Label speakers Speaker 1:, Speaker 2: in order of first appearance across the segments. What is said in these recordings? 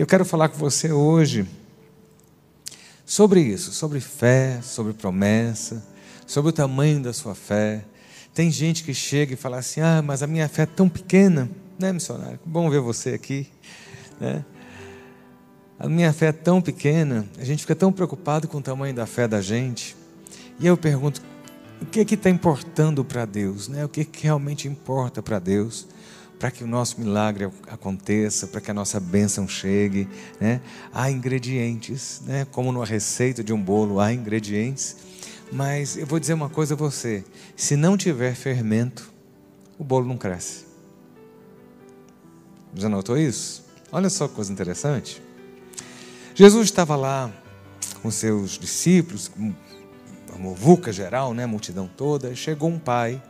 Speaker 1: E eu quero falar com você hoje sobre isso, sobre fé, sobre promessa, sobre o tamanho da sua fé. Tem gente que chega e fala assim: ah, mas a minha fé é tão pequena, né, missionário? Bom ver você aqui, né? A minha fé é tão pequena, a gente fica tão preocupado com o tamanho da fé da gente. E eu pergunto: o que é que está importando para Deus? Né? O que, é que realmente importa para Deus? Para que o nosso milagre aconteça, para que a nossa bênção chegue. Né? Há ingredientes, né? como numa receita de um bolo, há ingredientes. Mas eu vou dizer uma coisa a você: se não tiver fermento, o bolo não cresce. Já notou isso? Olha só que coisa interessante. Jesus estava lá com seus discípulos, a movuca geral, né, multidão toda. Chegou um pai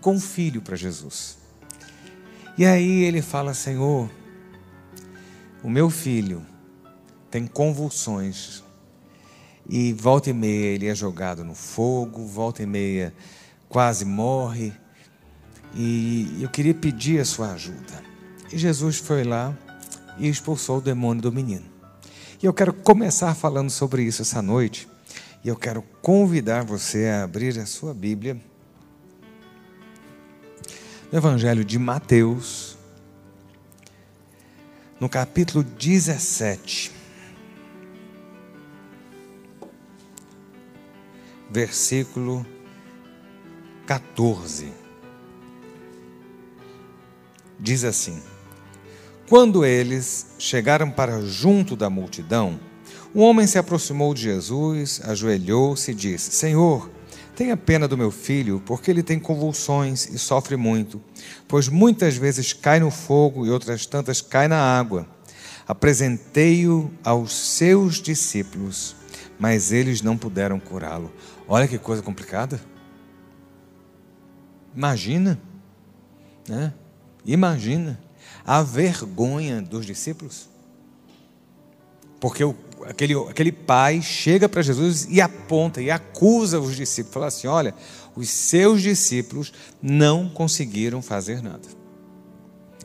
Speaker 1: com um filho para Jesus. E aí ele fala: Senhor, o meu filho tem convulsões e volta e meia ele é jogado no fogo, volta e meia quase morre. E eu queria pedir a sua ajuda. E Jesus foi lá e expulsou o demônio do menino. E eu quero começar falando sobre isso essa noite. E eu quero convidar você a abrir a sua Bíblia no Evangelho de Mateus, no capítulo 17. versículo 14. Diz assim: Quando eles chegaram para junto da multidão, um homem se aproximou de Jesus, ajoelhou-se e disse: Senhor, tenha pena do meu filho, porque ele tem convulsões e sofre muito, pois muitas vezes cai no fogo e outras tantas cai na água. Apresentei-o aos seus discípulos, mas eles não puderam curá-lo. Olha que coisa complicada. Imagina, né? Imagina a vergonha dos discípulos. Porque o, aquele, aquele pai chega para Jesus e aponta e acusa os discípulos, fala assim: olha, os seus discípulos não conseguiram fazer nada.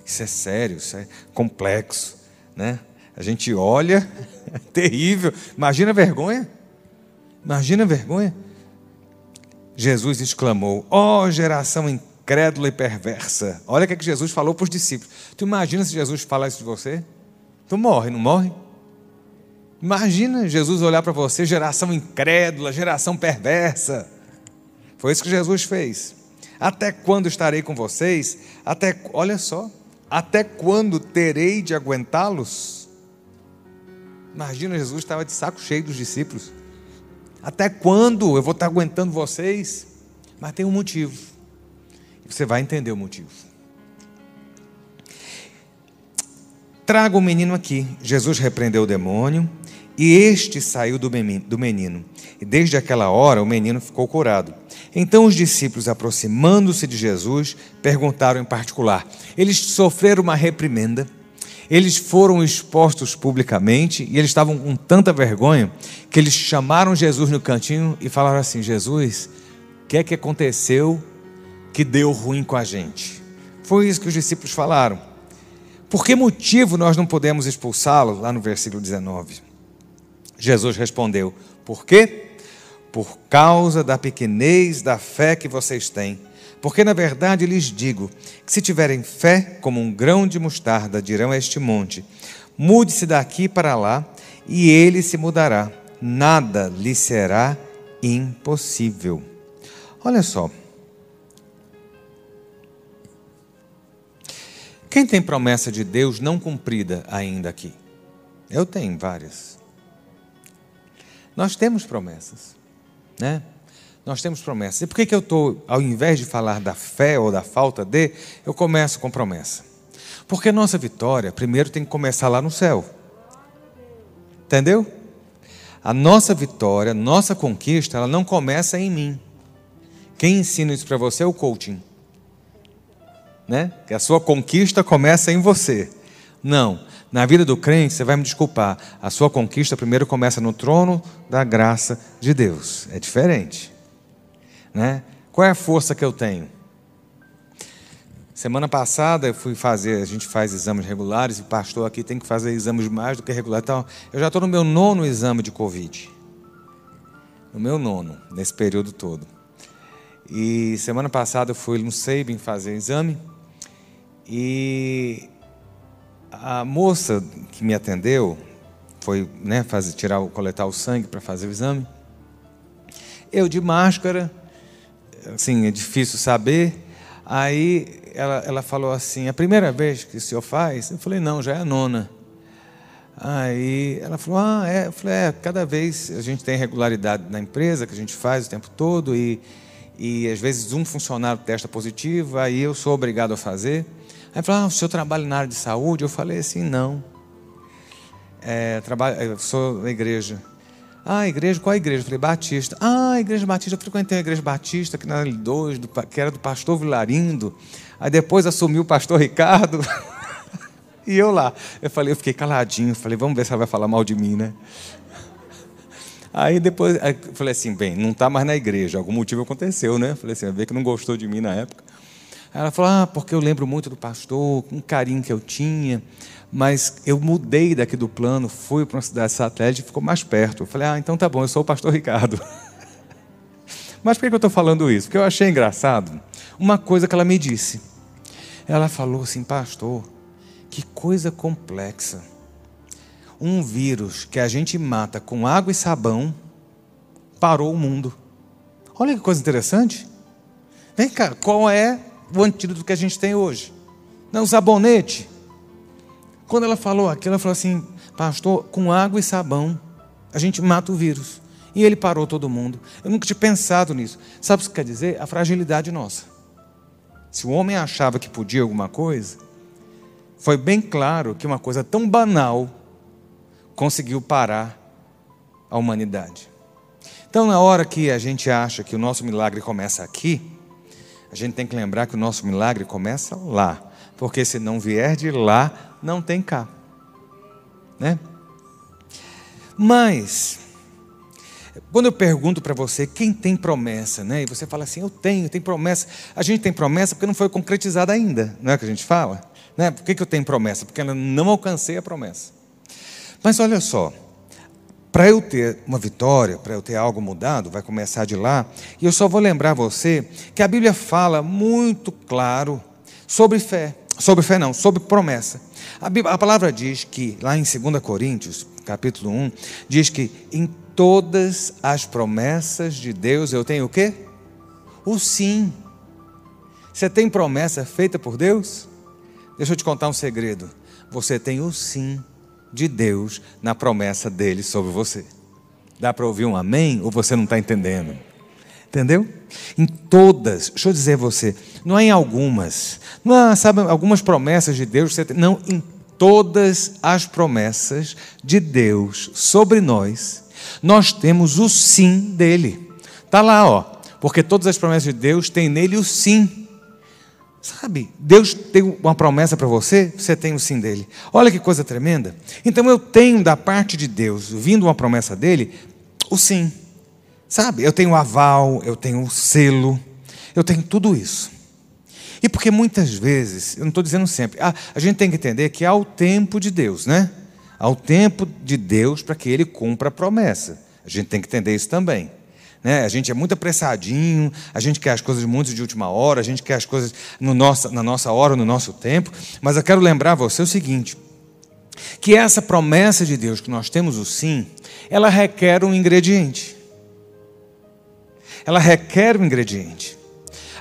Speaker 1: Isso é sério, isso é complexo, né? A gente olha, é terrível. Imagina a vergonha. Imagina a vergonha. Jesus exclamou: Ó oh, geração incrédula e perversa. Olha o que, é que Jesus falou para os discípulos. Tu imagina se Jesus falar isso de você? Tu morre, não morre? Imagina Jesus olhar para você, geração incrédula, geração perversa. Foi isso que Jesus fez. Até quando estarei com vocês? Até, olha só, até quando terei de aguentá-los? Imagina, Jesus estava de saco cheio dos discípulos. Até quando eu vou estar aguentando vocês? Mas tem um motivo. Você vai entender o motivo. Traga o menino aqui. Jesus repreendeu o demônio e este saiu do menino. E desde aquela hora o menino ficou curado. Então os discípulos, aproximando-se de Jesus, perguntaram em particular: eles sofreram uma reprimenda eles foram expostos publicamente e eles estavam com tanta vergonha que eles chamaram Jesus no cantinho e falaram assim: Jesus, o que é que aconteceu que deu ruim com a gente? Foi isso que os discípulos falaram. Por que motivo nós não podemos expulsá-lo? Lá no versículo 19. Jesus respondeu: Por quê? Por causa da pequenez da fé que vocês têm. Porque na verdade lhes digo que se tiverem fé como um grão de mostarda, dirão a este monte: mude-se daqui para lá, e ele se mudará. Nada lhe será impossível. Olha só. Quem tem promessa de Deus não cumprida ainda aqui? Eu tenho várias. Nós temos promessas, né? Nós temos promessas. E por que, que eu estou, ao invés de falar da fé ou da falta de, eu começo com promessa? Porque nossa vitória, primeiro, tem que começar lá no céu. Entendeu? A nossa vitória, nossa conquista, ela não começa em mim. Quem ensina isso para você é o coaching. Né? Que a sua conquista começa em você. Não. Na vida do crente, você vai me desculpar. A sua conquista primeiro começa no trono da graça de Deus. É diferente. Né? Qual é a força que eu tenho? Semana passada eu fui fazer, a gente faz exames regulares, e o pastor aqui tem que fazer exames mais do que regular. Então, eu já estou no meu nono exame de Covid. No meu nono, nesse período todo. E semana passada eu fui no Sabin fazer exame. E a moça que me atendeu foi né, fazer, tirar, coletar o sangue para fazer o exame. Eu de máscara, assim, é difícil saber. Aí ela, ela falou assim: a primeira vez que o senhor faz? Eu falei: não, já é a nona. Aí ela falou: ah, é. Eu falei: é, cada vez a gente tem regularidade na empresa que a gente faz o tempo todo e, e às vezes um funcionário testa positivo, aí eu sou obrigado a fazer. Aí falou: ah, o senhor trabalha na área de saúde? Eu falei assim: não. É, trabalho, sou da igreja. Ah, igreja, qual a igreja? Eu falei, Batista. Ah, igreja Batista, eu frequentei a igreja Batista, aqui na L2, do, que era do pastor Vilarindo. Aí depois assumiu o pastor Ricardo. e eu lá. Eu falei, eu fiquei caladinho, falei, vamos ver se ela vai falar mal de mim, né? Aí depois, aí falei assim, bem, não está mais na igreja, algum motivo aconteceu, né? Falei assim, vai ver que não gostou de mim na época. Ela falou, ah, porque eu lembro muito do pastor, um carinho que eu tinha mas eu mudei daqui do plano, fui para uma cidade satélite e ficou mais perto. Eu falei, ah, então tá bom, eu sou o pastor Ricardo. mas por que eu estou falando isso? Porque eu achei engraçado uma coisa que ela me disse. Ela falou assim, pastor, que coisa complexa. Um vírus que a gente mata com água e sabão parou o mundo. Olha que coisa interessante. Vem cá, qual é o antídoto que a gente tem hoje? Não, sabonete quando ela falou aquilo, ela falou assim: Pastor, com água e sabão, a gente mata o vírus. E ele parou todo mundo. Eu nunca tinha pensado nisso. Sabe o que quer dizer? A fragilidade nossa. Se o homem achava que podia alguma coisa, foi bem claro que uma coisa tão banal conseguiu parar a humanidade. Então, na hora que a gente acha que o nosso milagre começa aqui, a gente tem que lembrar que o nosso milagre começa lá. Porque se não vier de lá, não tem cá. Né? Mas, quando eu pergunto para você quem tem promessa, né? E você fala assim, eu tenho, tem promessa. A gente tem promessa porque não foi concretizada ainda, não é o que a gente fala? Né? Por que, que eu tenho promessa? Porque eu não alcancei a promessa. Mas olha só, para eu ter uma vitória, para eu ter algo mudado, vai começar de lá. E eu só vou lembrar você que a Bíblia fala muito claro sobre fé. Sobre fé não, sobre promessa. A, Bíblia, a palavra diz que, lá em 2 Coríntios, capítulo 1, diz que em todas as promessas de Deus eu tenho o quê? O sim. Você tem promessa feita por Deus? Deixa eu te contar um segredo. Você tem o sim de Deus na promessa dele sobre você. Dá para ouvir um amém ou você não está entendendo? Entendeu? Em todas, deixa eu dizer a você, não é em algumas, não é, sabe, algumas promessas de Deus, não, em todas as promessas de Deus sobre nós, nós temos o sim dele. Está lá, ó, porque todas as promessas de Deus têm nele o sim. Sabe, Deus tem uma promessa para você, você tem o sim dele. Olha que coisa tremenda. Então eu tenho da parte de Deus, vindo uma promessa dele, o sim. Sabe, eu tenho aval, eu tenho selo, eu tenho tudo isso. E porque muitas vezes, eu não estou dizendo sempre, a, a gente tem que entender que há o tempo de Deus, né? Há o tempo de Deus para que ele cumpra a promessa. A gente tem que entender isso também. Né? A gente é muito apressadinho, a gente quer as coisas muito de última hora, a gente quer as coisas no nossa, na nossa hora, no nosso tempo. Mas eu quero lembrar você o seguinte: que essa promessa de Deus que nós temos o sim, ela requer um ingrediente ela requer um ingrediente.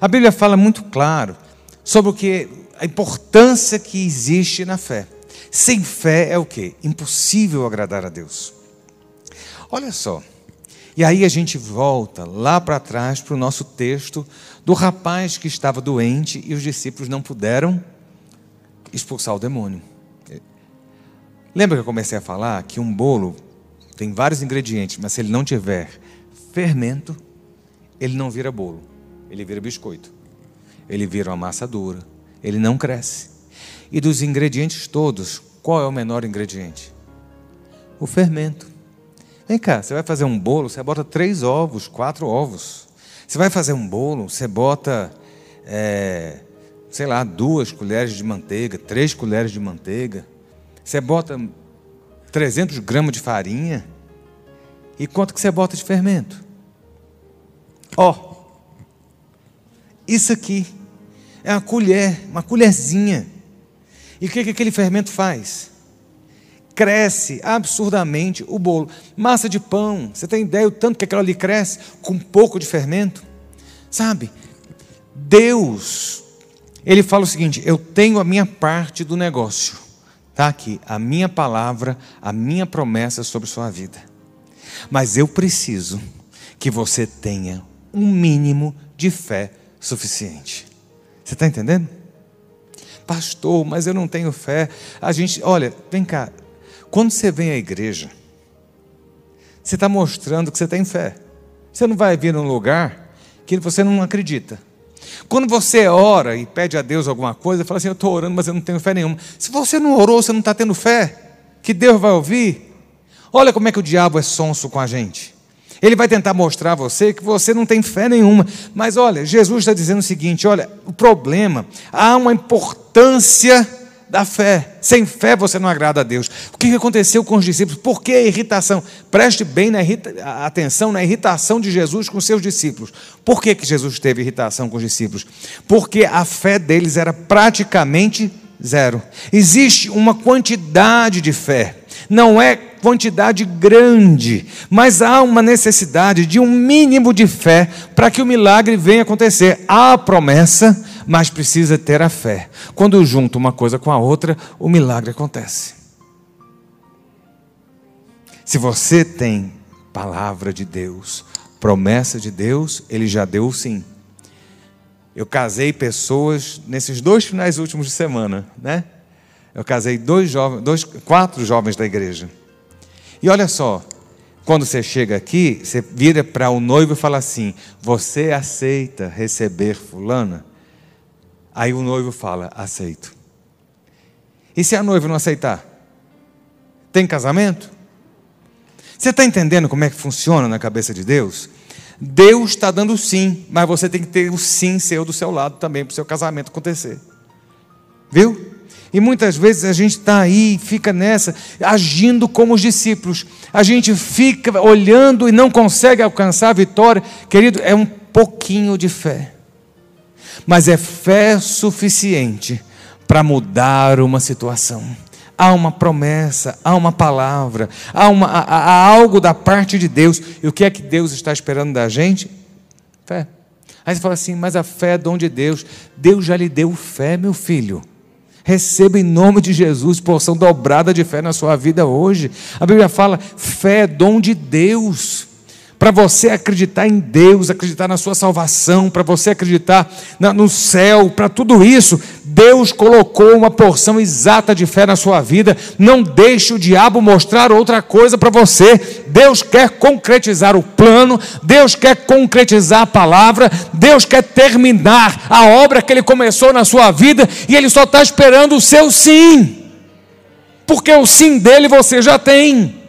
Speaker 1: A Bíblia fala muito claro sobre o que a importância que existe na fé. Sem fé é o que? Impossível agradar a Deus. Olha só. E aí a gente volta lá para trás para o nosso texto do rapaz que estava doente e os discípulos não puderam expulsar o demônio. Lembra que eu comecei a falar que um bolo tem vários ingredientes, mas se ele não tiver fermento, ele não vira bolo, ele vira biscoito. Ele vira uma massa dura, ele não cresce. E dos ingredientes todos, qual é o menor ingrediente? O fermento. Vem cá, você vai fazer um bolo, você bota três ovos, quatro ovos. Você vai fazer um bolo, você bota é, sei lá, duas colheres de manteiga, três colheres de manteiga. Você bota 300 gramas de farinha. E quanto que você bota de fermento? Ó, oh, isso aqui é uma colher, uma colherzinha. E o que, que aquele fermento faz? Cresce absurdamente o bolo. Massa de pão, você tem ideia o tanto que aquilo ali cresce com um pouco de fermento? Sabe? Deus, Ele fala o seguinte: eu tenho a minha parte do negócio. Está aqui, a minha palavra, a minha promessa sobre sua vida. Mas eu preciso que você tenha um mínimo de fé suficiente. Você está entendendo? Pastor, mas eu não tenho fé. A gente, olha, vem cá. Quando você vem à igreja, você está mostrando que você tem fé. Você não vai vir num lugar que você não acredita. Quando você ora e pede a Deus alguma coisa, fala assim: Eu estou orando, mas eu não tenho fé nenhuma. Se você não orou, você não está tendo fé, que Deus vai ouvir. Olha como é que o diabo é sonso com a gente. Ele vai tentar mostrar a você que você não tem fé nenhuma. Mas olha, Jesus está dizendo o seguinte: olha, o problema, há uma importância da fé. Sem fé você não agrada a Deus. O que aconteceu com os discípulos? Por que a irritação? Preste bem na atenção na irritação de Jesus com seus discípulos. Por que, que Jesus teve irritação com os discípulos? Porque a fé deles era praticamente zero. Existe uma quantidade de fé. Não é quantidade grande, mas há uma necessidade de um mínimo de fé para que o milagre venha acontecer. Há a promessa, mas precisa ter a fé. Quando junta uma coisa com a outra, o milagre acontece. Se você tem palavra de Deus, promessa de Deus, ele já deu sim. Eu casei pessoas nesses dois finais últimos de semana, né? Eu casei dois jovens, dois, quatro jovens da igreja. E olha só, quando você chega aqui, você vira para o noivo e fala assim: Você aceita receber Fulana? Aí o noivo fala: Aceito. E se a noiva não aceitar? Tem casamento? Você está entendendo como é que funciona na cabeça de Deus? Deus está dando sim, mas você tem que ter o sim seu do seu lado também para o seu casamento acontecer. Viu? E muitas vezes a gente está aí, fica nessa, agindo como os discípulos. A gente fica olhando e não consegue alcançar a vitória. Querido, é um pouquinho de fé. Mas é fé suficiente para mudar uma situação. Há uma promessa, há uma palavra, há, uma, há, há algo da parte de Deus. E o que é que Deus está esperando da gente? Fé. Aí você fala assim, mas a fé é dom de Deus. Deus já lhe deu fé, meu filho. Receba em nome de Jesus porção dobrada de fé na sua vida hoje. A Bíblia fala: fé é dom de Deus. Para você acreditar em Deus, acreditar na sua salvação, para você acreditar no céu, para tudo isso, Deus colocou uma porção exata de fé na sua vida. Não deixe o diabo mostrar outra coisa para você. Deus quer concretizar o plano, Deus quer concretizar a palavra, Deus quer terminar a obra que Ele começou na sua vida e Ele só está esperando o seu sim, porque o sim dele você já tem.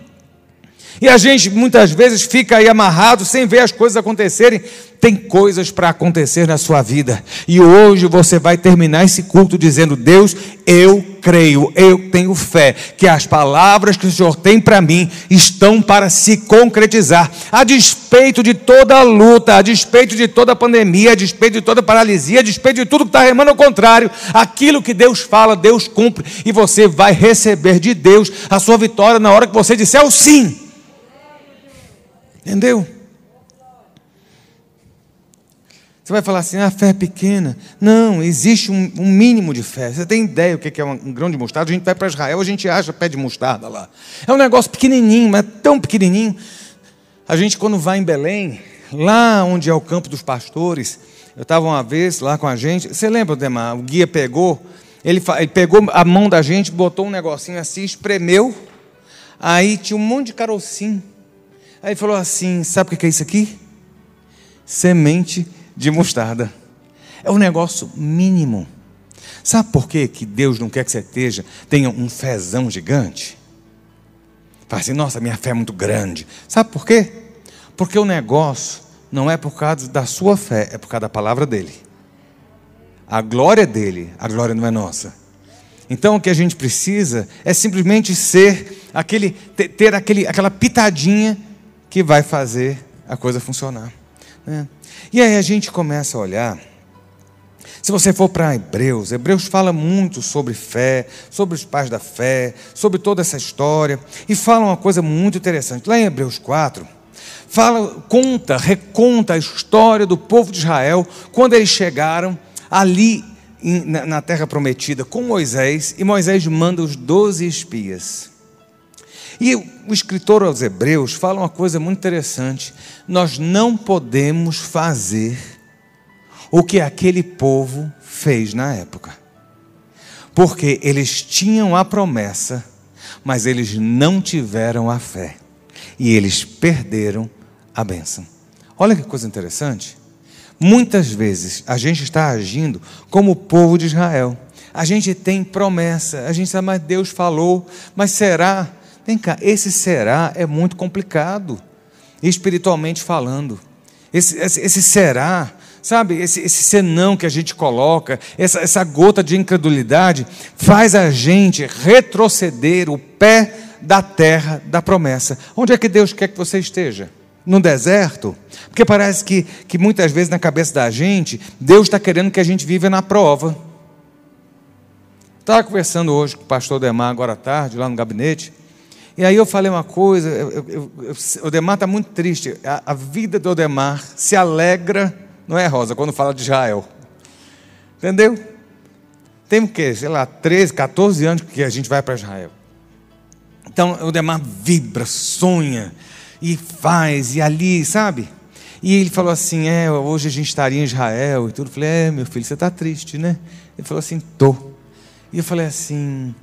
Speaker 1: E a gente muitas vezes fica aí amarrado sem ver as coisas acontecerem. Tem coisas para acontecer na sua vida. E hoje você vai terminar esse culto dizendo: Deus, eu creio, eu tenho fé que as palavras que o Senhor tem para mim estão para se concretizar. A despeito de toda a luta, a despeito de toda a pandemia, a despeito de toda a paralisia, a despeito de tudo que está remando ao contrário, aquilo que Deus fala, Deus cumpre. E você vai receber de Deus a sua vitória na hora que você disser o sim. Entendeu? Você vai falar assim, a ah, fé é pequena. Não, existe um, um, mínimo de fé. Você tem ideia o que é um, grão de mostarda? A gente vai para Israel, a gente acha pé de mostarda lá. É um negócio pequenininho, mas tão pequenininho. A gente, quando vai em Belém, lá onde é o campo dos pastores, eu estava uma vez lá com a gente. Você lembra, Demar? O guia pegou, ele, ele pegou a mão da gente, botou um negocinho assim, espremeu. Aí tinha um monte de carocinho. Aí falou assim: sabe o que é isso aqui? Semente de mostarda. É um negócio mínimo. Sabe por quê que Deus não quer que você esteja, tenha um fezão gigante? Fala assim, nossa, minha fé é muito grande. Sabe por quê? Porque o negócio não é por causa da sua fé, é por causa da palavra dele. a glória é dele, a glória não é nossa. Então o que a gente precisa é simplesmente ser aquele ter aquele, aquela pitadinha que vai fazer a coisa funcionar. Né? E aí a gente começa a olhar. Se você for para Hebreus, Hebreus fala muito sobre fé, sobre os pais da fé, sobre toda essa história, e fala uma coisa muito interessante. Lá em Hebreus 4, fala, conta, reconta a história do povo de Israel quando eles chegaram ali na terra prometida com Moisés, e Moisés manda os doze espias. E o escritor aos Hebreus fala uma coisa muito interessante: nós não podemos fazer o que aquele povo fez na época, porque eles tinham a promessa, mas eles não tiveram a fé, e eles perderam a bênção. Olha que coisa interessante. Muitas vezes a gente está agindo como o povo de Israel. A gente tem promessa, a gente sabe, mas Deus falou, mas será? Vem cá, esse será é muito complicado, espiritualmente falando. Esse, esse, esse será, sabe, esse, esse senão que a gente coloca, essa, essa gota de incredulidade, faz a gente retroceder o pé da terra da promessa. Onde é que Deus quer que você esteja? No deserto? Porque parece que, que muitas vezes na cabeça da gente, Deus está querendo que a gente viva na prova. Estava conversando hoje com o pastor Demar agora à tarde, lá no gabinete, e aí eu falei uma coisa, eu, eu, eu, o Odemar está muito triste. A, a, vida do Odemar se alegra, não é, Rosa, quando fala de Israel. Entendeu? Tem o quê? Sei lá, 13, 14 anos que a gente vai para Israel. Então o Odemar vibra, sonha e faz, e ali, sabe? E ele falou assim: É, hoje a gente estaria em Israel e tudo. Eu falei: É, meu filho, você está triste, né? Ele falou assim: Tô. E eu falei assim: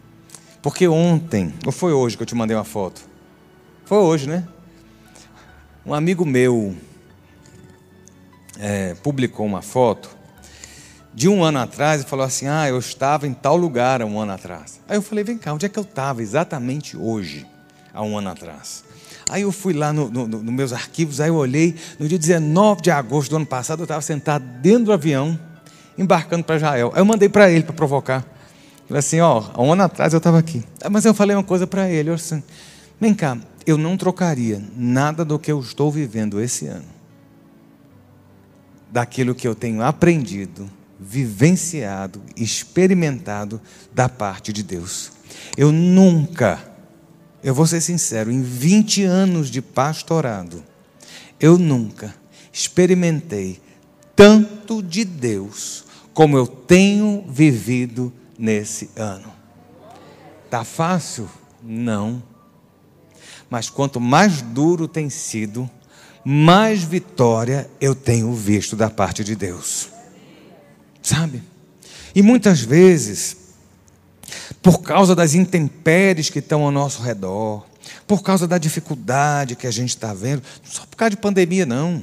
Speaker 1: porque ontem, ou foi hoje que eu te mandei uma foto? Foi hoje, né? Um amigo meu é, publicou uma foto de um ano atrás e falou assim: Ah, eu estava em tal lugar há um ano atrás. Aí eu falei: Vem cá, onde é que eu estava exatamente hoje, há um ano atrás? Aí eu fui lá nos no, no meus arquivos, aí eu olhei, no dia 19 de agosto do ano passado, eu estava sentado dentro do avião, embarcando para Israel. Aí eu mandei para ele para provocar. Falei assim, ó, um ano atrás eu estava aqui. Ah, mas eu falei uma coisa para ele, assim, vem cá, eu não trocaria nada do que eu estou vivendo esse ano, daquilo que eu tenho aprendido, vivenciado, experimentado da parte de Deus. Eu nunca, eu vou ser sincero, em 20 anos de pastorado, eu nunca experimentei tanto de Deus como eu tenho vivido nesse ano. Tá fácil? Não. Mas quanto mais duro tem sido, mais vitória eu tenho visto da parte de Deus. Sabe? E muitas vezes, por causa das intempéries que estão ao nosso redor, por causa da dificuldade que a gente está vendo, não só por causa de pandemia, não.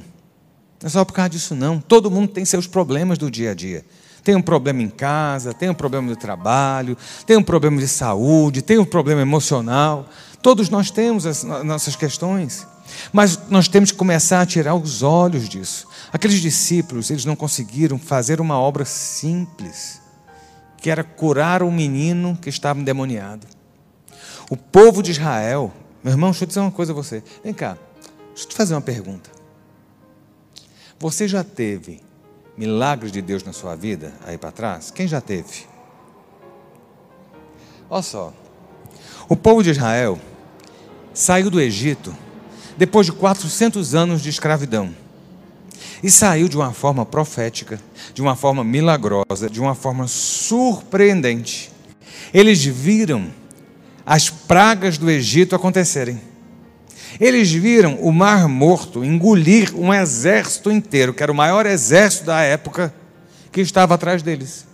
Speaker 1: Não é só por causa disso, não. Todo mundo tem seus problemas do dia a dia tem um problema em casa, tem um problema no trabalho, tem um problema de saúde, tem um problema emocional. Todos nós temos as nossas questões. Mas nós temos que começar a tirar os olhos disso. Aqueles discípulos, eles não conseguiram fazer uma obra simples, que era curar um menino que estava endemoniado. O povo de Israel, meu irmão, deixa eu dizer uma coisa a você. Vem cá, deixa eu te fazer uma pergunta. Você já teve milagres de Deus na sua vida aí para trás? Quem já teve? Olha só. O povo de Israel saiu do Egito depois de 400 anos de escravidão. E saiu de uma forma profética, de uma forma milagrosa, de uma forma surpreendente. Eles viram as pragas do Egito acontecerem. Eles viram o Mar Morto engolir um exército inteiro, que era o maior exército da época, que estava atrás deles.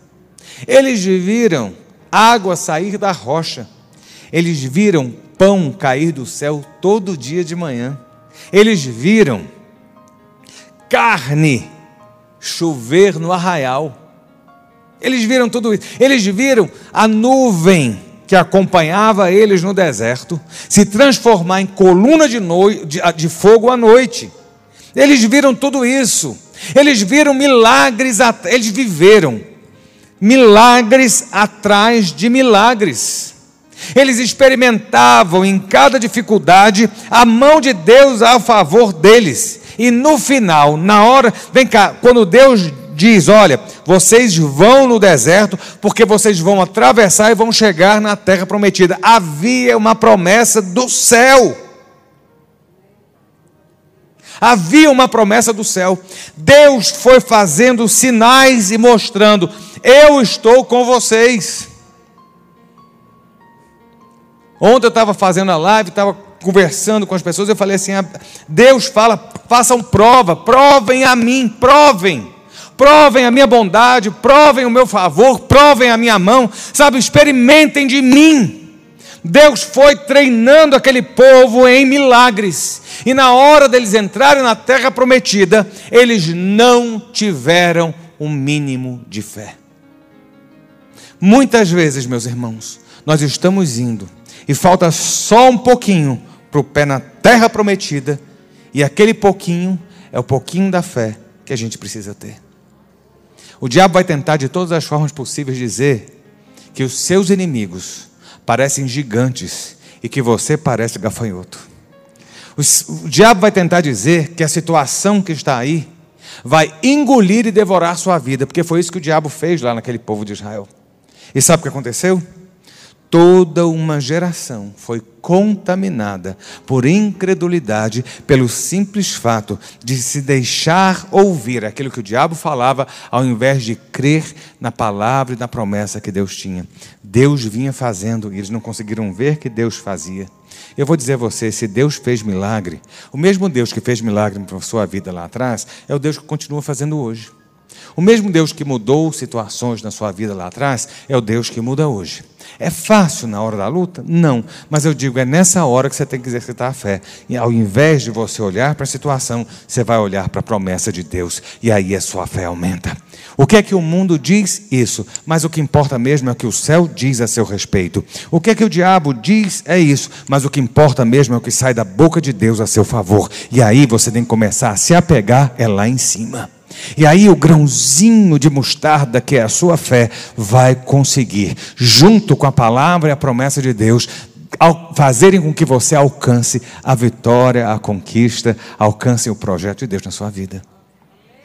Speaker 1: Eles viram água sair da rocha. Eles viram pão cair do céu todo dia de manhã. Eles viram carne chover no arraial. Eles viram tudo isso. Eles viram a nuvem que acompanhava eles no deserto se transformar em coluna de, no... de, de fogo à noite. Eles viram tudo isso. Eles viram milagres, eles viveram milagres atrás de milagres. Eles experimentavam em cada dificuldade a mão de Deus a favor deles. E no final, na hora, vem cá, quando Deus diz: Olha, vocês vão no deserto, porque vocês vão atravessar e vão chegar na terra prometida. Havia uma promessa do céu. Havia uma promessa do céu. Deus foi fazendo sinais e mostrando: Eu estou com vocês. Ontem eu estava fazendo a live, estava conversando com as pessoas, eu falei assim: ah, Deus fala, façam prova, provem a mim, provem, provem a minha bondade, provem o meu favor, provem a minha mão, sabe, experimentem de mim. Deus foi treinando aquele povo em milagres, e na hora deles entrarem na terra prometida, eles não tiveram o um mínimo de fé. Muitas vezes, meus irmãos, nós estamos indo e falta só um pouquinho para o pé na terra prometida, e aquele pouquinho é o pouquinho da fé que a gente precisa ter. O diabo vai tentar de todas as formas possíveis dizer que os seus inimigos parecem gigantes e que você parece gafanhoto. O, diabo vai tentar dizer que a situação que está aí vai engolir e devorar sua vida, porque foi isso que o diabo fez lá naquele povo de Israel. E sabe o que aconteceu? Toda uma geração foi contaminada por incredulidade, pelo simples fato de se deixar ouvir aquilo que o diabo falava, ao invés de crer na palavra e na promessa que Deus tinha. Deus vinha fazendo e eles não conseguiram ver que Deus fazia. Eu vou dizer a você: se Deus fez milagre, o mesmo Deus que fez milagre na sua vida lá atrás, é o Deus que continua fazendo hoje. O mesmo Deus que mudou situações na sua vida lá atrás é o Deus que muda hoje. É fácil na hora da luta? Não. Mas eu digo, é nessa hora que você tem que exercitar a fé. E ao invés de você olhar para a situação, você vai olhar para a promessa de Deus. E aí a sua fé aumenta. O que é que o mundo diz? Isso. Mas o que importa mesmo é o que o céu diz a seu respeito. O que é que o diabo diz? É isso. Mas o que importa mesmo é o que sai da boca de Deus a seu favor. E aí você tem que começar a se apegar é lá em cima. E aí o grãozinho de mostarda, que é a sua fé, vai conseguir, junto com a palavra e a promessa de Deus, fazerem com que você alcance a vitória, a conquista, alcance o projeto de Deus na sua vida.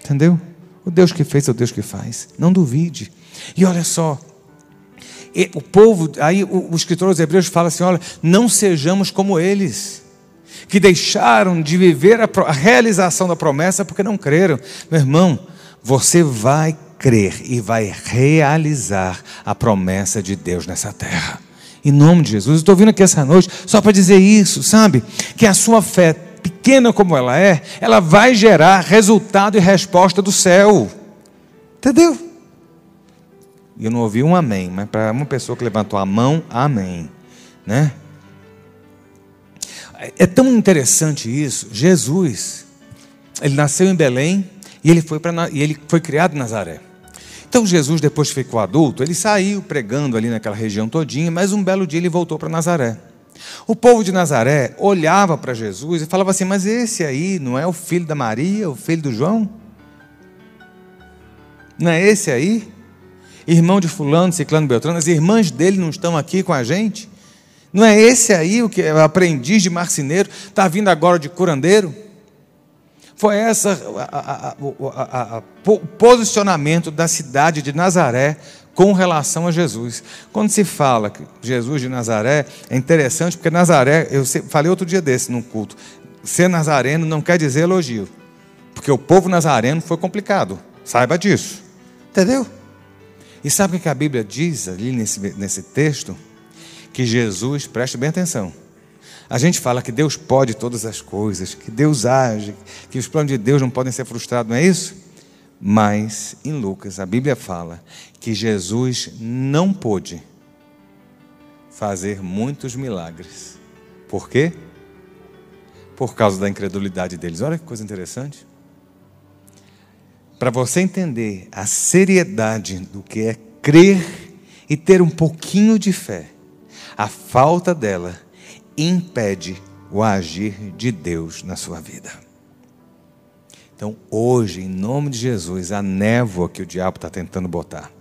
Speaker 1: Entendeu? O Deus que fez é o Deus que faz. Não duvide. E olha só, o povo, aí o, o escritor dos Hebreus fala assim: olha, não sejamos como eles que deixaram de viver a, realização da promessa porque não creram. Meu irmão, você vai crer e vai realizar a promessa de Deus nessa terra. Em nome de Jesus. Estou vindo aqui essa noite só para dizer isso, sabe? Que a sua fé, pequena como ela é, ela vai gerar resultado e resposta do céu. Entendeu? E eu não ouvi um amém, mas para uma pessoa que levantou a mão, amém. Né? É tão interessante isso. Jesus, ele nasceu em Belém e ele foi, pra, e ele foi criado em Nazaré. Então Jesus, depois que ficou adulto, ele saiu pregando ali naquela região todinha, mas um belo dia ele voltou para Nazaré. O povo de Nazaré olhava para Jesus e falava assim: Mas esse aí não é o filho da Maria, o filho do João? Não é esse aí? Irmão de Fulano, Ciclano, Beltrano, as irmãs dele não estão aqui com a gente? Não é esse aí o que é aprendiz de marceneiro, está vindo agora de curandeiro? Foi esse o posicionamento da cidade de Nazaré com relação a Jesus. Quando se fala que Jesus de Nazaré, é interessante porque Nazaré, eu falei outro dia desse num culto, ser nazareno não quer dizer elogio, porque o povo nazareno foi complicado, saiba disso, entendeu? E sabe o que a Bíblia diz ali nesse, nesse texto? Que Jesus, preste bem atenção. A gente fala que Deus pode todas as coisas, que Deus age, que os planos de Deus não podem ser frustrados, não é isso? Mas em Lucas, a Bíblia fala que Jesus não pôde fazer muitos milagres. Por quê? Por causa da incredulidade deles. Olha que coisa interessante. Para você entender a seriedade do que é crer e ter um pouquinho de fé, a falta dela impede o agir de Deus na sua vida. Então, hoje, em nome de Jesus, a névoa que o diabo está tentando botar,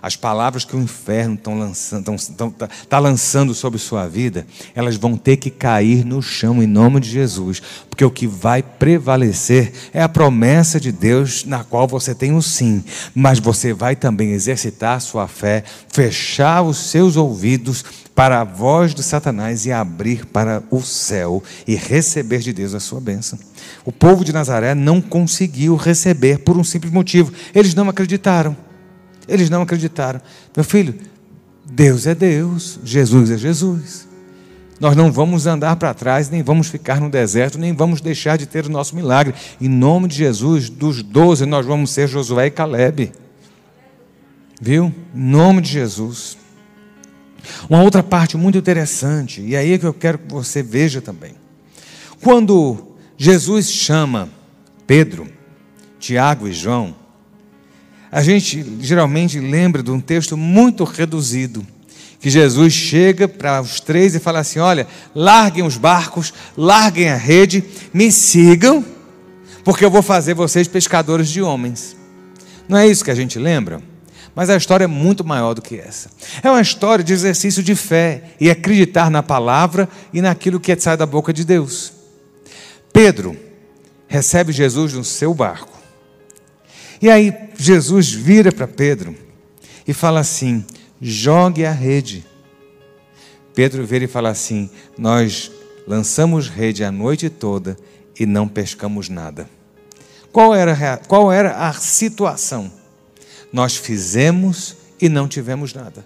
Speaker 1: as palavras que o inferno está lançando, tá, tá lançando sobre sua vida, elas vão ter que cair no chão em nome de Jesus, porque o que vai prevalecer é a promessa de Deus na qual você tem o sim, mas você vai também exercitar sua fé, fechar os seus ouvidos para a voz de Satanás e abrir para o céu e receber de Deus a sua bênção. O povo de Nazaré não conseguiu receber por um simples motivo: eles não acreditaram. Eles não acreditaram. Meu filho, Deus é Deus, Jesus é Jesus. Nós não vamos andar para trás, nem vamos ficar no deserto, nem vamos deixar de ter o nosso milagre. Em nome de Jesus, dos doze, nós vamos ser Josué e Caleb. Viu? Em nome de Jesus. Uma outra parte muito interessante, e aí é que eu quero que você veja também. Quando Jesus chama Pedro, Tiago e João, a gente geralmente lembra de um texto muito reduzido, que Jesus chega para os três e fala assim: Olha, larguem os barcos, larguem a rede, me sigam, porque eu vou fazer vocês pescadores de homens. Não é isso que a gente lembra? Mas a história é muito maior do que essa. É uma história de exercício de fé e acreditar na palavra e naquilo que sai da boca de Deus. Pedro recebe Jesus no seu barco. E aí Jesus vira para Pedro e fala assim: jogue a rede. Pedro vira e fala assim: Nós lançamos rede a noite toda e não pescamos nada. Qual era, qual era a situação? Nós fizemos e não tivemos nada.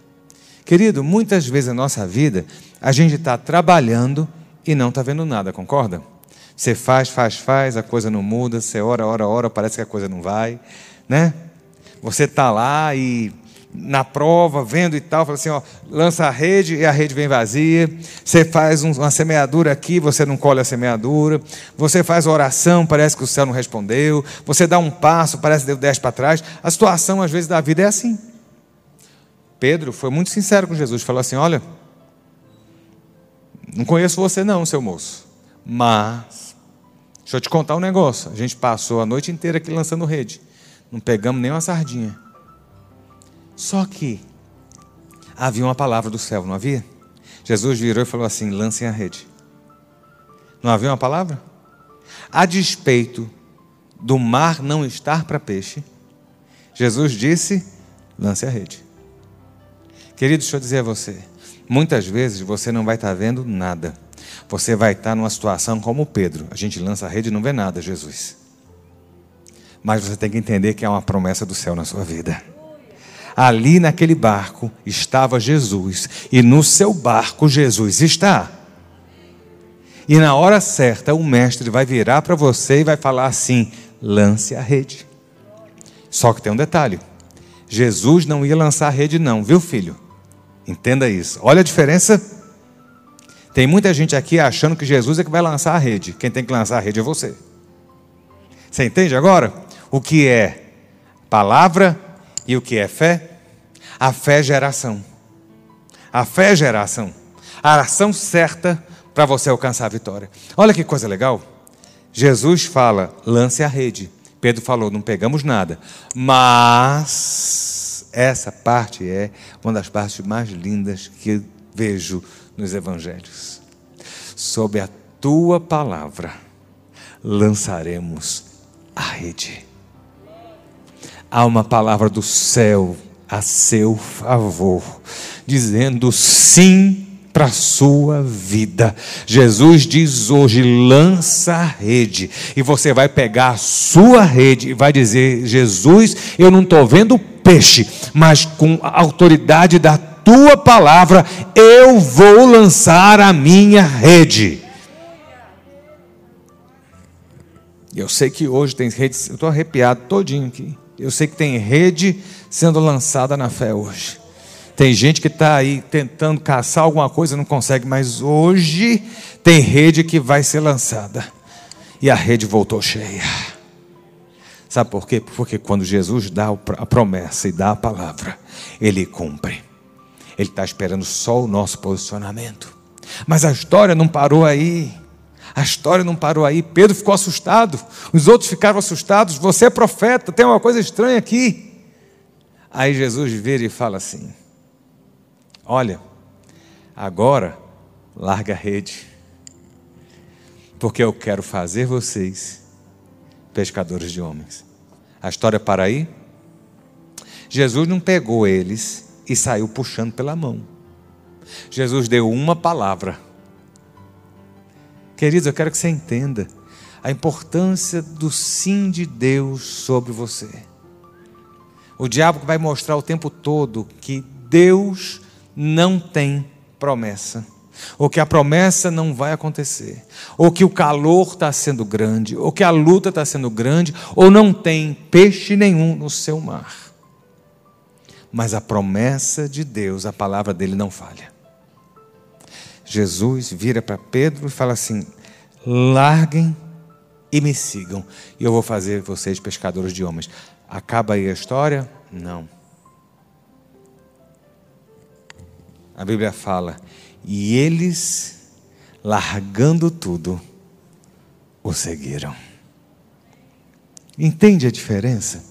Speaker 1: Querido, muitas vezes na nossa vida, a gente está trabalhando e não está vendo nada, concorda? Você faz, faz, faz, a coisa não muda, você ora, ora, ora, parece que a coisa não vai, né? Você está lá e na prova, vendo e tal, fala assim, ó, lança a rede e a rede vem vazia. Você faz uma semeadura aqui, você não colhe a semeadura. Você faz oração, parece que o céu não respondeu. Você dá um passo, parece que deu dez para trás. A situação, às vezes, da vida é assim. Pedro foi muito sincero com Jesus, falou assim: Olha, não conheço você, não, seu moço, mas, deixa eu te contar um negócio. A gente passou a noite inteira aqui lançando rede, não pegamos nem uma sardinha. Só que havia uma palavra do céu, não havia? Jesus virou e falou assim: lancem a rede. Não havia uma palavra? A despeito do mar não estar para peixe, Jesus disse: lance a rede. Querido, deixa eu dizer a você: muitas vezes você não vai estar vendo nada. Você vai estar numa situação como Pedro. A gente lança a rede e não vê nada, Jesus. Mas você tem que entender que há uma promessa do céu na sua vida. Ali naquele barco estava Jesus, e no seu barco Jesus está. E na hora certa, o mestre vai virar para você e vai falar assim: lance a rede. Só que tem um detalhe: Jesus não ia lançar a rede, não, viu, filho? Entenda isso. Olha a diferença. Tem muita gente aqui achando que Jesus é que vai lançar a rede. Quem tem que lançar a rede é você. Você entende agora? O que é palavra e o que é fé? A fé é geração. A fé é geração. A ação certa para você alcançar a vitória. Olha que coisa legal. Jesus fala: lance a rede. Pedro falou: não pegamos nada. Mas essa parte é uma das partes mais lindas que vejo nos evangelhos. Sob a tua palavra lançaremos a rede. Há uma palavra do céu a seu favor, dizendo sim para a sua vida. Jesus diz hoje: lança a rede, e você vai pegar a sua rede e vai dizer: Jesus, eu não estou vendo peixe, mas com a autoridade da tua palavra, eu vou lançar a minha rede. Eu sei que hoje tem rede, eu estou arrepiado todinho aqui. Eu sei que tem rede sendo lançada na fé hoje. Tem gente que está aí tentando caçar alguma coisa, não consegue, mas hoje tem rede que vai ser lançada. E a rede voltou cheia. Sabe por quê? Porque quando Jesus dá a promessa e dá a palavra, ele cumpre. Ele está esperando só o nosso posicionamento. Mas a história não parou aí. A história não parou aí. Pedro ficou assustado. Os outros ficaram assustados. Você é profeta, tem uma coisa estranha aqui. Aí Jesus vira e fala assim: Olha, agora larga a rede, porque eu quero fazer vocês pescadores de homens. A história para aí? Jesus não pegou eles e saiu puxando pela mão. Jesus deu uma palavra. Queridos, eu quero que você entenda a importância do sim de Deus sobre você. O diabo vai mostrar o tempo todo que Deus não tem promessa, ou que a promessa não vai acontecer, ou que o calor está sendo grande, ou que a luta está sendo grande, ou não tem peixe nenhum no seu mar. Mas a promessa de Deus, a palavra dele não falha. Jesus vira para Pedro e fala assim: larguem e me sigam, e eu vou fazer vocês pescadores de homens. Acaba aí a história? Não. A Bíblia fala: e eles, largando tudo, o seguiram. Entende a diferença?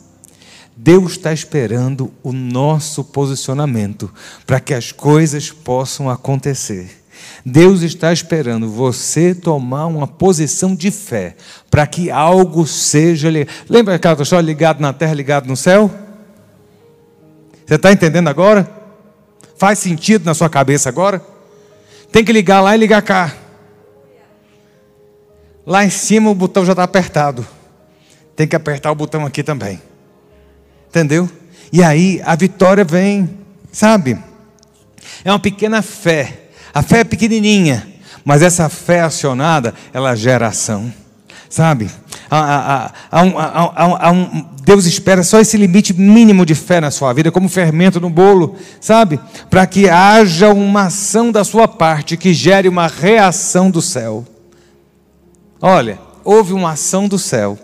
Speaker 1: Deus está esperando o nosso posicionamento para que as coisas possam acontecer. Deus está esperando você tomar uma posição de fé para que algo seja. Lembra aquela história ligado na terra, ligado no céu? Você está entendendo agora? Faz sentido na sua cabeça agora? Tem que ligar lá e ligar cá. Lá em cima o botão já está apertado. Tem que apertar o botão aqui também. Entendeu? E aí a vitória vem, sabe? É uma pequena fé a fé é pequenininha, mas essa fé acionada, ela gera ação. Sabe? Deus espera só esse limite mínimo de fé na sua vida, como fermento no bolo, sabe? Para que haja uma ação da sua parte que gere uma reação do céu. Olha, houve uma ação do céu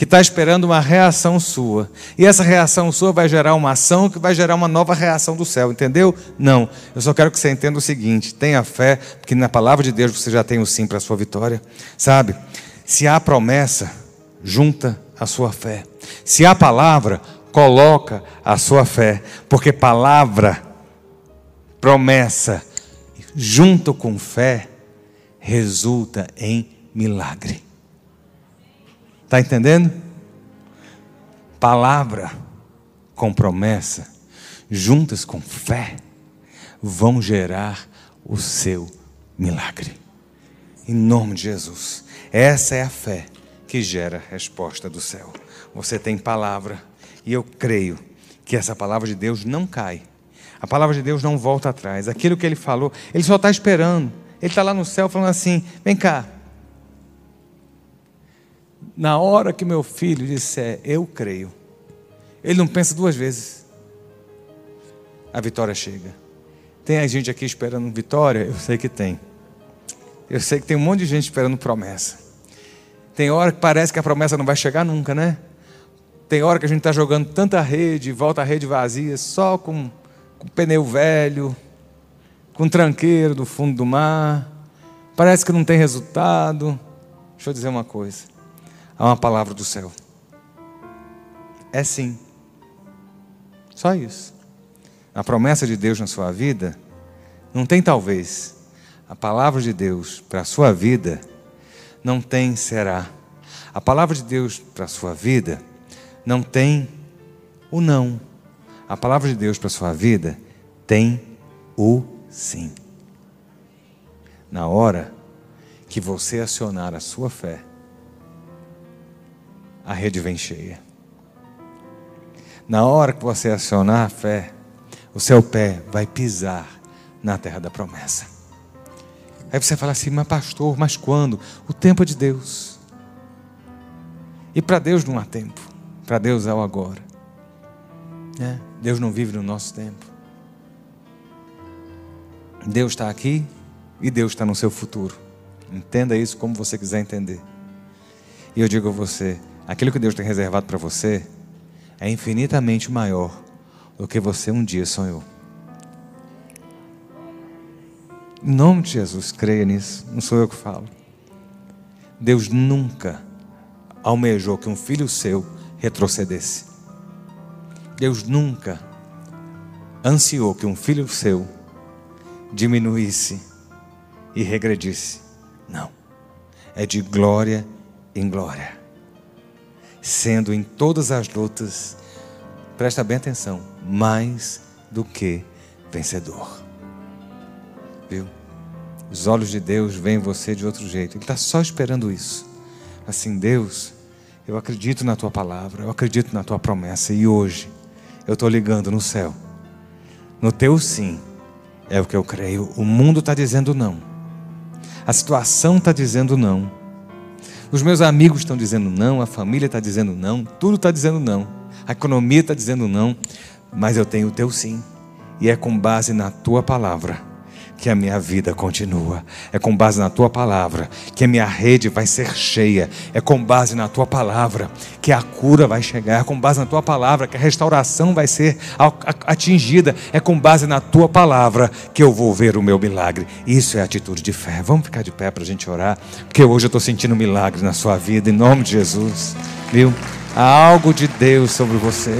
Speaker 1: que está esperando uma reação sua. E essa reação sua vai gerar uma ação que vai gerar uma nova reação do céu, entendeu? Não. Eu só quero que você entenda o seguinte: tenha fé, porque na palavra de Deus você já tem o sim para a sua vitória. Sabe? Se há promessa, junta a sua fé. Se há palavra, coloca a sua fé. Porque palavra, promessa, junto com fé, resulta em milagre. Está entendendo? Palavra com promessa, juntas com fé, vão gerar o seu milagre. Em nome de Jesus. Essa é a fé que gera a resposta do céu. Você tem palavra, e eu creio que essa palavra de Deus não cai. A palavra de Deus não volta atrás. Aquilo que ele falou, ele só está esperando. Ele está lá no céu falando assim: vem cá, na hora que meu filho disser, eu creio, ele não pensa duas vezes. A vitória chega. Tem a gente aqui esperando vitória? Eu sei que tem. Eu sei que tem um monte de gente esperando promessa. Tem hora que parece que a promessa não vai chegar nunca, né? Tem hora que a gente está jogando tanta rede, volta a rede vazia, só com, com pneu velho, com tranqueiro do fundo do mar. Parece que não tem resultado. Deixa eu dizer uma coisa há uma palavra do céu. É sim. Só isso. A promessa de Deus na sua vida não tem talvez. A palavra de Deus para a sua vida não tem será. A palavra de Deus para a sua vida não tem o não. A palavra de Deus para a sua vida tem o sim. Na hora que você acionar a sua fé, a rede vem cheia. Na hora que você acionar a fé, o seu pé vai pisar na terra da promessa. Aí você fala assim, mas pastor, mas quando? O tempo é de Deus. E para Deus não há tempo. Para Deus é o agora. É, Deus não vive no nosso tempo. Deus está aqui e Deus está no seu futuro. Entenda isso como você quiser entender. E eu digo a você: aquilo que Deus tem reservado para você é infinitamente maior do que você um dia sonhou. Em nome de Jesus, creia nisso, não sou eu que falo. Deus nunca almejou que um filho seu retrocedesse. Deus nunca ansiou que um filho seu diminuísse e regredisse. Não. É de glória em glória. Sendo em todas as lutas, presta bem atenção, mais do que vencedor. Viu? Os olhos de Deus veem você de outro jeito. Ele está só esperando isso. Assim, Deus, eu acredito na tua palavra, eu acredito na tua promessa. E hoje, eu estou ligando no céu. No teu sim, é o que eu creio. O mundo está dizendo não. A situação está dizendo não. Os meus amigos estão dizendo não, a família está dizendo não, tudo está dizendo não. A economia está dizendo não. Mas eu tenho o teu sim. E é com base na tua palavra que a minha vida continua. É com base na tua palavra que a minha rede vai ser cheia. É com base na tua palavra que a cura vai chegar. É com base na tua palavra que a restauração vai ser atingida. É com base na tua palavra que eu vou ver o meu milagre. Isso é atitude de fé. Vamos ficar de pé para a gente orar, porque hoje eu estou sentindo um milagre na sua vida, em nome de Jesus. Viu? Há algo de Deus sobre você,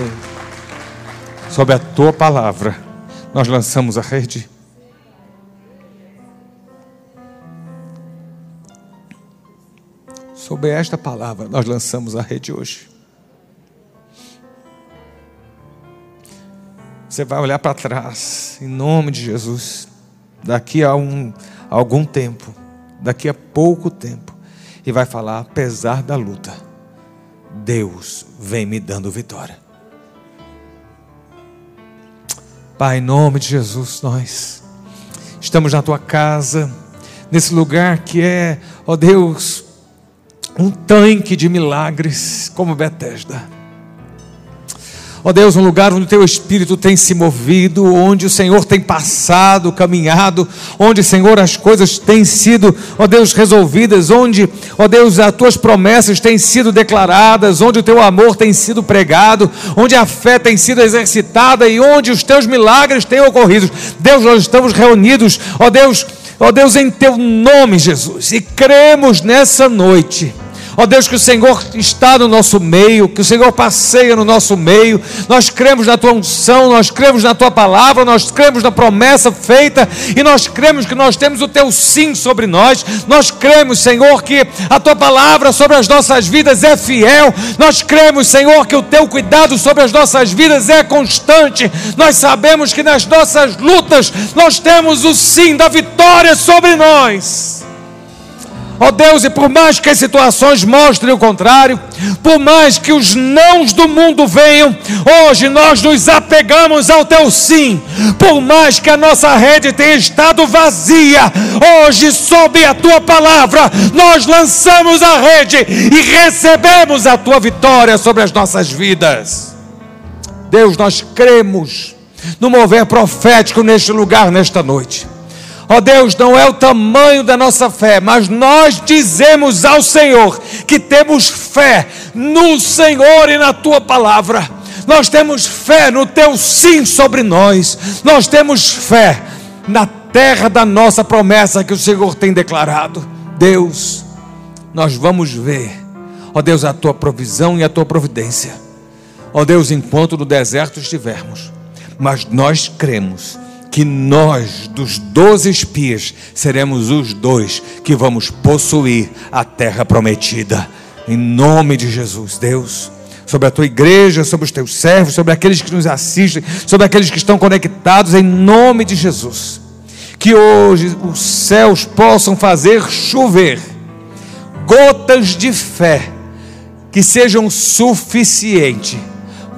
Speaker 1: sobre a tua palavra. Nós lançamos a rede. Sobre esta palavra, nós lançamos a rede hoje. Você vai olhar para trás, em nome de Jesus, daqui a, um, algum tempo, daqui a pouco tempo, e vai falar: apesar da luta, Deus vem me dando vitória. Pai, em nome de Jesus, nós estamos na tua casa, nesse lugar que é, ó Deus, um tanque de milagres como Betesda. Ó oh Deus, um lugar onde o teu espírito tem se movido, onde o Senhor tem passado, caminhado, onde, Senhor, as coisas têm sido, ó oh Deus, resolvidas, onde, ó oh Deus, as tuas promessas têm sido declaradas, onde o teu amor tem sido pregado, onde a fé tem sido exercitada e onde os teus milagres têm ocorrido. Deus, nós estamos reunidos, ó Deus, ó Deus, em teu nome, Jesus, e cremos nessa noite Ó Deus, que o Senhor está no nosso meio, que o Senhor passeia no nosso meio. Nós cremos na tua unção, nós cremos na tua palavra, nós cremos na promessa feita e nós cremos que nós temos o teu sim sobre nós. Nós cremos, Senhor, que a tua palavra sobre as nossas vidas é fiel. Nós cremos, Senhor, que o teu cuidado sobre as nossas vidas é constante. Nós sabemos que nas nossas lutas nós temos o sim da vitória sobre nós. Ó oh Deus, e por mais que as situações mostrem o contrário, por mais que os nãos do mundo venham, hoje nós nos apegamos ao teu sim. Por mais que a nossa rede tenha estado vazia, hoje, sob a tua palavra, nós lançamos a rede e recebemos a tua vitória sobre as nossas vidas. Deus, nós cremos no mover profético neste lugar, nesta noite. Ó oh Deus, não é o tamanho da nossa fé, mas nós dizemos ao Senhor que temos fé no Senhor e na tua palavra. Nós temos fé no teu sim sobre nós. Nós temos fé na terra da nossa promessa que o Senhor tem declarado. Deus, nós vamos ver, ó Deus, a tua provisão e a tua providência. Ó Deus, enquanto no deserto estivermos, mas nós cremos que nós, dos doze espias, seremos os dois que vamos possuir a terra prometida. Em nome de Jesus, Deus, sobre a tua igreja, sobre os teus servos, sobre aqueles que nos assistem, sobre aqueles que estão conectados, em nome de Jesus. Que hoje os céus possam fazer chover gotas de fé que sejam suficientes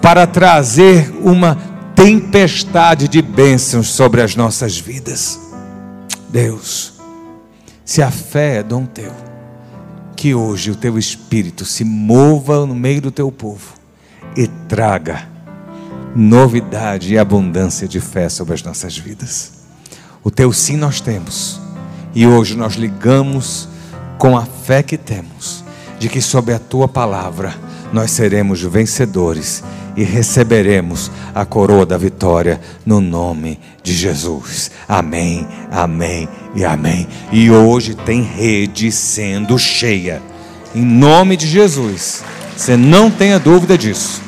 Speaker 1: para trazer uma tempestade de bênçãos sobre as nossas vidas. Deus, se a fé é dom teu, que hoje o teu espírito se mova no meio do teu povo e traga novidade e abundância de fé sobre as nossas vidas. O teu sim nós temos, e hoje nós ligamos com a fé que temos, de que sob a tua palavra nós seremos vencedores e receberemos a coroa da vitória no nome de Jesus. Amém, amém e amém. E hoje tem rede sendo cheia, em nome de Jesus. Você não tenha dúvida disso.